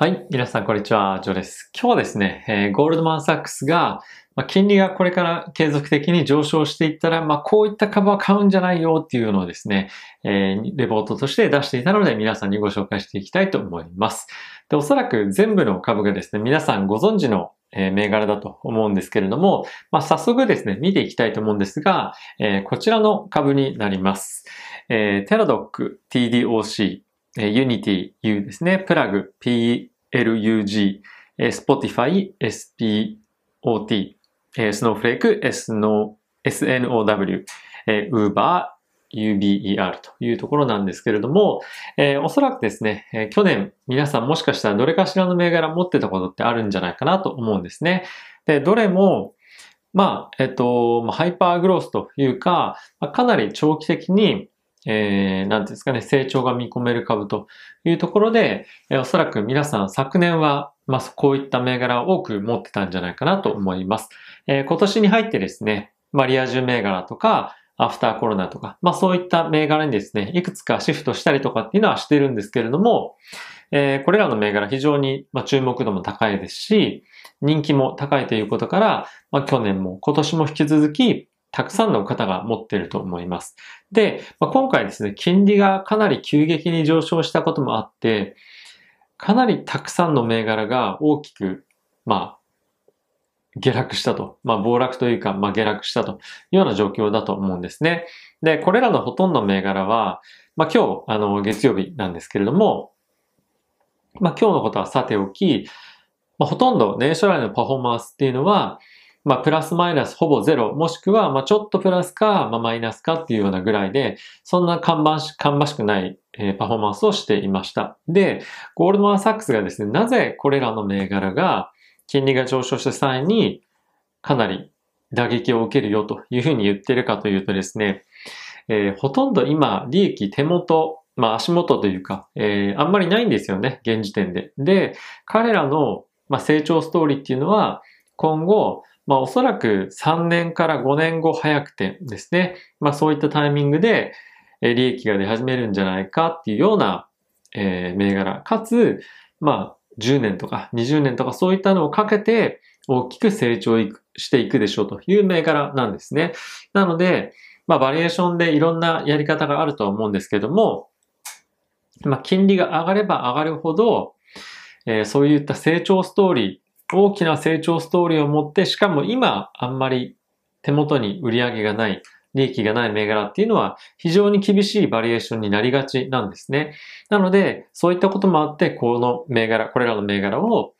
はい。皆さん、こんにちは。ジョーです。今日はですね、えー、ゴールドマンサックスが、まあ、金利がこれから継続的に上昇していったら、まあ、こういった株は買うんじゃないよっていうのをですね、えー、レポートとして出していたので、皆さんにご紹介していきたいと思います。で、おそらく全部の株がですね、皆さんご存知のえ銘柄だと思うんですけれども、まあ、早速ですね、見ていきたいと思うんですが、えー、こちらの株になります。えー、テラドック TDOC Unity U ですね。プラグ PLUG、Spotify SPOT、Snowflake SNOW、Uber UBER というところなんですけれども、えー、おそらくですね、えー、去年皆さんもしかしたらどれかしらの銘柄持ってたことってあるんじゃないかなと思うんですね。で、どれも、まあ、えっと、ハイパーグロースというか、かなり長期的にえー、なんですかね、成長が見込める株というところで、えー、おそらく皆さん昨年は、まあ、こういった銘柄を多く持ってたんじゃないかなと思います。えー、今年に入ってですね、まあ、リア充銘柄とか、アフターコロナとか、まあそういった銘柄にですね、いくつかシフトしたりとかっていうのはしてるんですけれども、えー、これらの銘柄非常に、まあ、注目度も高いですし、人気も高いということから、まあ去年も今年も引き続き、たくさんの方が持っていると思います。で、まあ、今回ですね、金利がかなり急激に上昇したこともあって、かなりたくさんの銘柄が大きく、まあ、下落したと。まあ、暴落というか、まあ、下落したというような状況だと思うんですね。で、これらのほとんど銘柄は、まあ、今日、あの、月曜日なんですけれども、まあ、今日のことはさておき、まあ、ほとんど年初来のパフォーマンスっていうのは、まあ、プラスマイナスほぼゼロ、もしくは、まあ、ちょっとプラスか、まあ、マイナスかっていうようなぐらいで、そんな看板し、看板しくない、えー、パフォーマンスをしていました。で、ゴールドマンサックスがですね、なぜこれらの銘柄が金利が上昇した際にかなり打撃を受けるよというふうに言ってるかというとですね、えー、ほとんど今、利益手元、まあ足元というか、えー、あんまりないんですよね、現時点で。で、彼らの、まあ、成長ストーリーっていうのは、今後、まあおそらく3年から5年後早くてですね、まあそういったタイミングで利益が出始めるんじゃないかっていうような、え、銘柄、かつ、まあ10年とか20年とかそういったのをかけて大きく成長していくでしょうという銘柄なんですね。なので、まあバリエーションでいろんなやり方があるとは思うんですけども、まあ金利が上がれば上がるほど、えー、そういった成長ストーリー、大きな成長ストーリーを持って、しかも今あんまり手元に売り上げがない、利益がない銘柄っていうのは非常に厳しいバリエーションになりがちなんですね。なので、そういったこともあって、この銘柄、これらの銘柄を、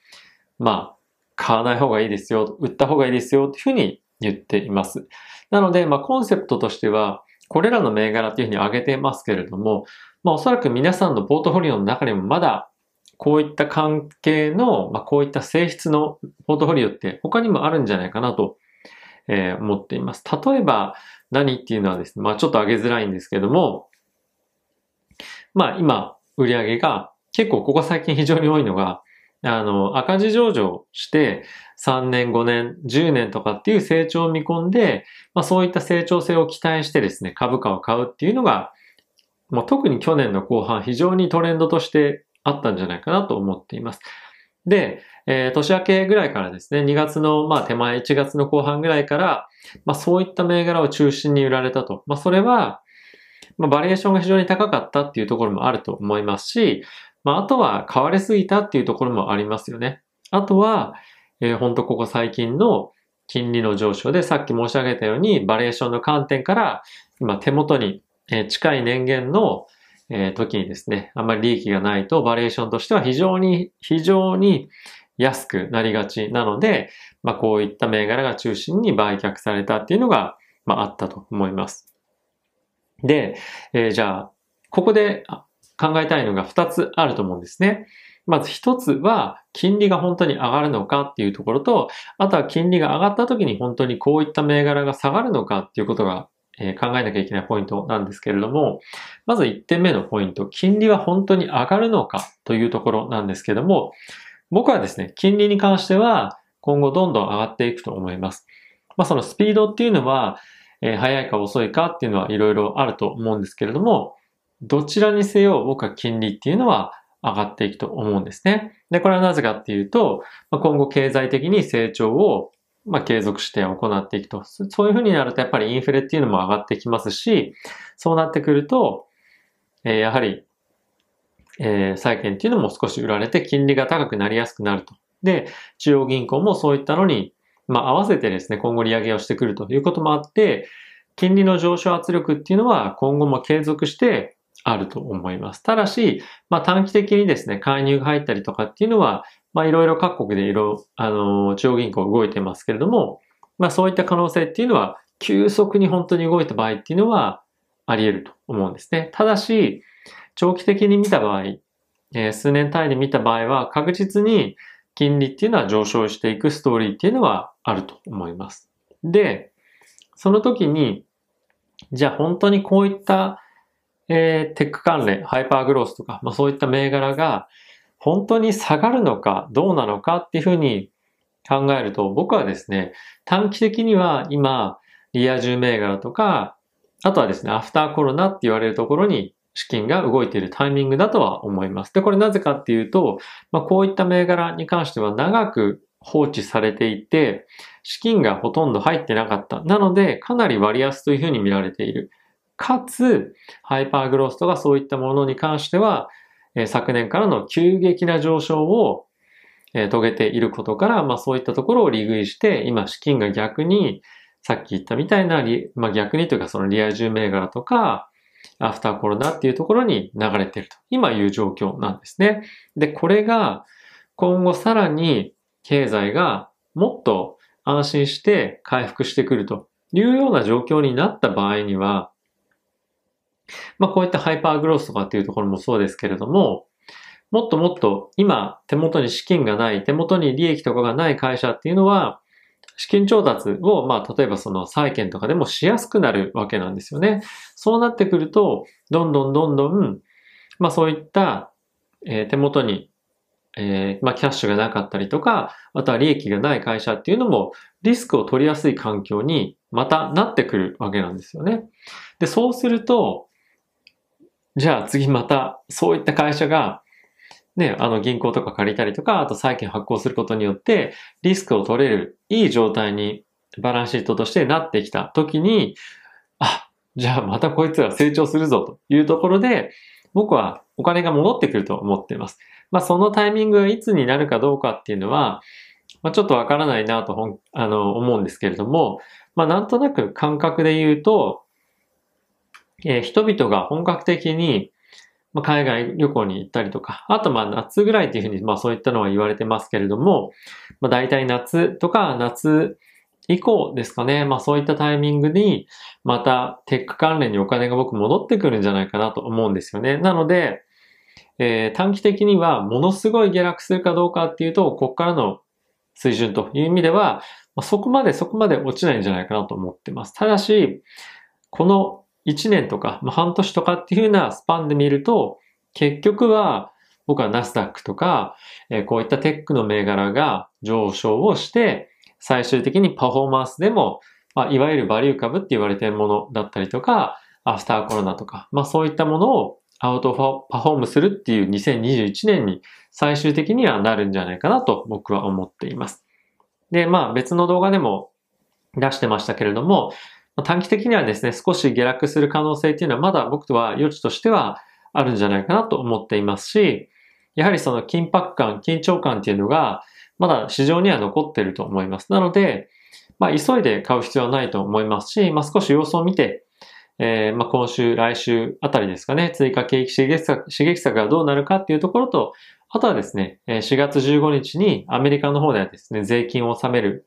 まあ、買わない方がいいですよ、売った方がいいですよ、というふうに言っています。なので、まあ、コンセプトとしては、これらの銘柄っていうふうに挙げてますけれども、まあ、おそらく皆さんのポートフォリオの中にもまだこういった関係の、まあ、こういった性質のポートフォリオって他にもあるんじゃないかなと、えー、思っています。例えば何っていうのはですね、まあちょっと上げづらいんですけども、まあ今売り上げが結構ここ最近非常に多いのが、あの、赤字上場して3年、5年、10年とかっていう成長を見込んで、まあそういった成長性を期待してですね、株価を買うっていうのが、もう特に去年の後半非常にトレンドとしてあったんじゃないかなと思っています。で、えー、年明けぐらいからですね、2月の、まあ手前、1月の後半ぐらいから、まあそういった銘柄を中心に売られたと。まあそれは、まあバリエーションが非常に高かったっていうところもあると思いますし、まああとは買われすぎたっていうところもありますよね。あとは、えー、ほんとここ最近の金利の上昇でさっき申し上げたようにバリエーションの観点から今手元に近い年限のえー、時にですね、あんまり利益がないとバリエーションとしては非常に、非常に安くなりがちなので、まあこういった銘柄が中心に売却されたっていうのが、まああったと思います。で、えー、じゃあ、ここで考えたいのが2つあると思うんですね。まず1つは、金利が本当に上がるのかっていうところと、あとは金利が上がった時に本当にこういった銘柄が下がるのかっていうことがえ考えなきゃいけないポイントなんですけれども、まず1点目のポイント、金利は本当に上がるのかというところなんですけども、僕はですね、金利に関しては今後どんどん上がっていくと思います。まあそのスピードっていうのは、えー、早いか遅いかっていうのはいろいろあると思うんですけれども、どちらにせよ僕は金利っていうのは上がっていくと思うんですね。で、これはなぜかっていうと、今後経済的に成長をまあ、継続して行っていくと。そういうふうになると、やっぱりインフレっていうのも上がってきますし、そうなってくると、えー、やはり、えー、債券っていうのも少し売られて金利が高くなりやすくなると。で、中央銀行もそういったのに、まあ、合わせてですね、今後利上げをしてくるということもあって、金利の上昇圧力っていうのは今後も継続してあると思います。ただし、まあ短期的にですね、介入が入ったりとかっていうのは、まあいろいろ各国でいろ、あの、中央銀行動いてますけれども、まあそういった可能性っていうのは、急速に本当に動いた場合っていうのはあり得ると思うんですね。ただし、長期的に見た場合、えー、数年単位で見た場合は確実に金利っていうのは上昇していくストーリーっていうのはあると思います。で、その時に、じゃあ本当にこういったえー、テック関連、ハイパーグロースとか、まあ、そういった銘柄が本当に下がるのかどうなのかっていうふうに考えると、僕はですね、短期的には今、リア充銘柄とか、あとはですね、アフターコロナって言われるところに資金が動いているタイミングだとは思います。で、これなぜかっていうと、まあ、こういった銘柄に関しては長く放置されていて、資金がほとんど入ってなかった。なので、かなり割安というふうに見られている。かつ、ハイパーグロースとかそういったものに関しては、え昨年からの急激な上昇を、え遂げていることから、まあそういったところを利食いして、今資金が逆に、さっき言ったみたいな、まあ逆にというかそのリア充銘柄とか、アフターコロナっていうところに流れていると、今いう状況なんですね。で、これが今後さらに経済がもっと安心して回復してくるというような状況になった場合には、まあこういったハイパーグロースとかっていうところもそうですけれども、もっともっと今手元に資金がない、手元に利益とかがない会社っていうのは、資金調達を、まあ、例えばその債券とかでもしやすくなるわけなんですよね。そうなってくると、どんどんどんどん、まあそういった、えー、手元に、えー、まあキャッシュがなかったりとか、あとは利益がない会社っていうのもリスクを取りやすい環境にまたなってくるわけなんですよね。で、そうすると、じゃあ次またそういった会社がね、あの銀行とか借りたりとか、あと債券発行することによってリスクを取れるいい状態にバランスシートとしてなってきた時に、あ、じゃあまたこいつが成長するぞというところで、僕はお金が戻ってくると思っています。まあそのタイミングがいつになるかどうかっていうのは、まあ、ちょっとわからないなとあの思うんですけれども、まあなんとなく感覚で言うと、えー、人々が本格的に、ま、海外旅行に行ったりとか、あとまあ夏ぐらいっていうふうに、まあそういったのは言われてますけれども、まあ大体夏とか夏以降ですかね。まあそういったタイミングに、またテック関連にお金が僕戻ってくるんじゃないかなと思うんですよね。なので、えー、短期的にはものすごい下落するかどうかっていうと、ここからの水準という意味では、まあ、そこまでそこまで落ちないんじゃないかなと思ってます。ただし、この1年とか、まあ、半年とかっていう風なスパンで見ると、結局は僕はナスダックとか、えー、こういったテックの銘柄が上昇をして、最終的にパフォーマンスでも、まあ、いわゆるバリュー株って言われてるものだったりとか、アフターコロナとか、まあそういったものをアウトパフォームするっていう2021年に最終的にはなるんじゃないかなと僕は思っています。で、まあ別の動画でも出してましたけれども、短期的にはですね、少し下落する可能性っていうのはまだ僕とは余地としてはあるんじゃないかなと思っていますし、やはりその緊迫感、緊張感っていうのがまだ市場には残ってると思います。なので、まあ急いで買う必要はないと思いますし、まあ少し様子を見て、えー、まあ今週、来週あたりですかね、追加景気刺激策刺激策がどうなるかっていうところと、あとはですね、4月15日にアメリカの方ではですね、税金を納める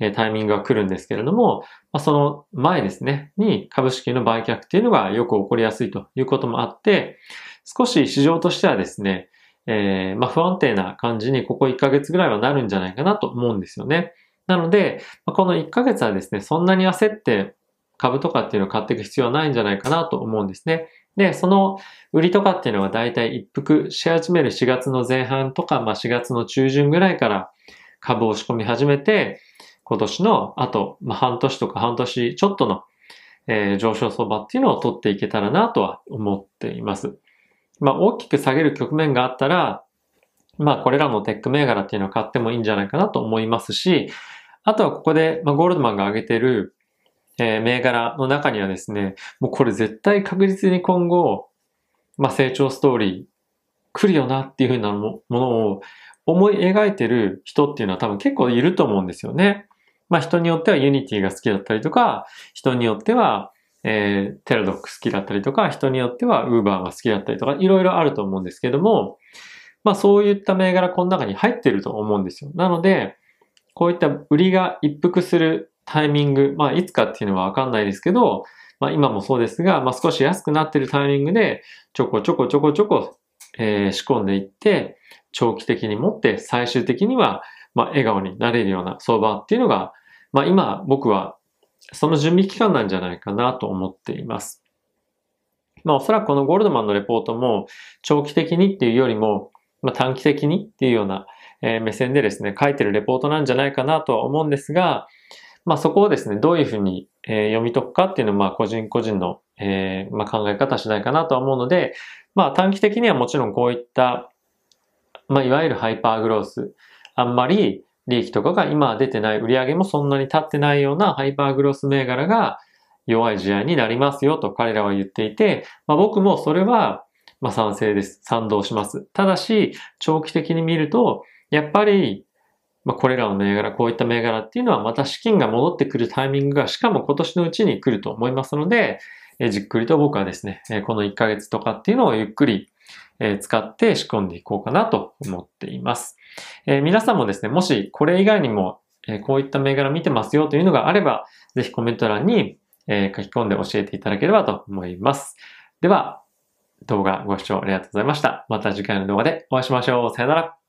えタイミングが来るんですけれども、ま、その前ですね、に株式の売却っていうのがよく起こりやすいということもあって、少し市場としてはですね、えー、まあ、不安定な感じにここ1ヶ月ぐらいはなるんじゃないかなと思うんですよね。なので、この1ヶ月はですね、そんなに焦って株とかっていうのを買っていく必要はないんじゃないかなと思うんですね。で、その売りとかっていうのはだいたい一服し始める4月の前半とか、まあ4月の中旬ぐらいから株を仕込み始めて、今年のあと、まあ、半年とか半年ちょっとの、えー、上昇相場っていうのを取っていけたらなとは思っています。まあ大きく下げる局面があったら、まあこれらのテック銘柄っていうのを買ってもいいんじゃないかなと思いますし、あとはここで、まあ、ゴールドマンが挙げてる、えー、銘柄の中にはですね、もうこれ絶対確実に今後、まあ成長ストーリー来るよなっていうふうなものを思い描いてる人っていうのは多分結構いると思うんですよね。まあ人によってはユニティが好きだったりとか、人によっては、えー、テラドック好きだったりとか、人によってはウーバーが好きだったりとか、いろいろあると思うんですけども、まあそういった銘柄この中に入ってると思うんですよ。なので、こういった売りが一服するタイミング、まあいつかっていうのはわかんないですけど、まあ今もそうですが、まあ少し安くなってるタイミングで、ちょこちょこちょこちょこ、えー、仕込んでいって、長期的に持って最終的には、まあ笑顔になれるような相場っていうのが、まあ今僕はその準備期間なんじゃないかなと思っています。まあおそらくこのゴールドマンのレポートも長期的にっていうよりも、まあ、短期的にっていうような、目線でですね、書いてるレポートなんじゃないかなとは思うんですが、まあそこをですね、どういうふうに、読み解くかっていうのは、まあ個人個人の、えー、まあ、考え方次第かなとは思うので、まあ短期的にはもちろんこういった、まあいわゆるハイパーグロース、あんまり利益とかが今出てない、売り上げもそんなに立ってないようなハイパーグロス銘柄が弱い試合になりますよと彼らは言っていて、まあ僕もそれはまあ賛成です。賛同します。ただし、長期的に見ると、やっぱり、まあこれらの銘柄、こういった銘柄っていうのはまた資金が戻ってくるタイミングがしかも今年のうちに来ると思いますので、えじっくりと僕はですね、この1ヶ月とかっていうのをゆっくりえ使って仕込んでいこうかなと思っています。え皆さんもですね、もしこれ以外にも、えこういった銘柄見てますよというのがあれば、ぜひコメント欄に、え書き込んで教えていただければと思います。では、動画ご視聴ありがとうございました。また次回の動画でお会いしましょう。さよなら。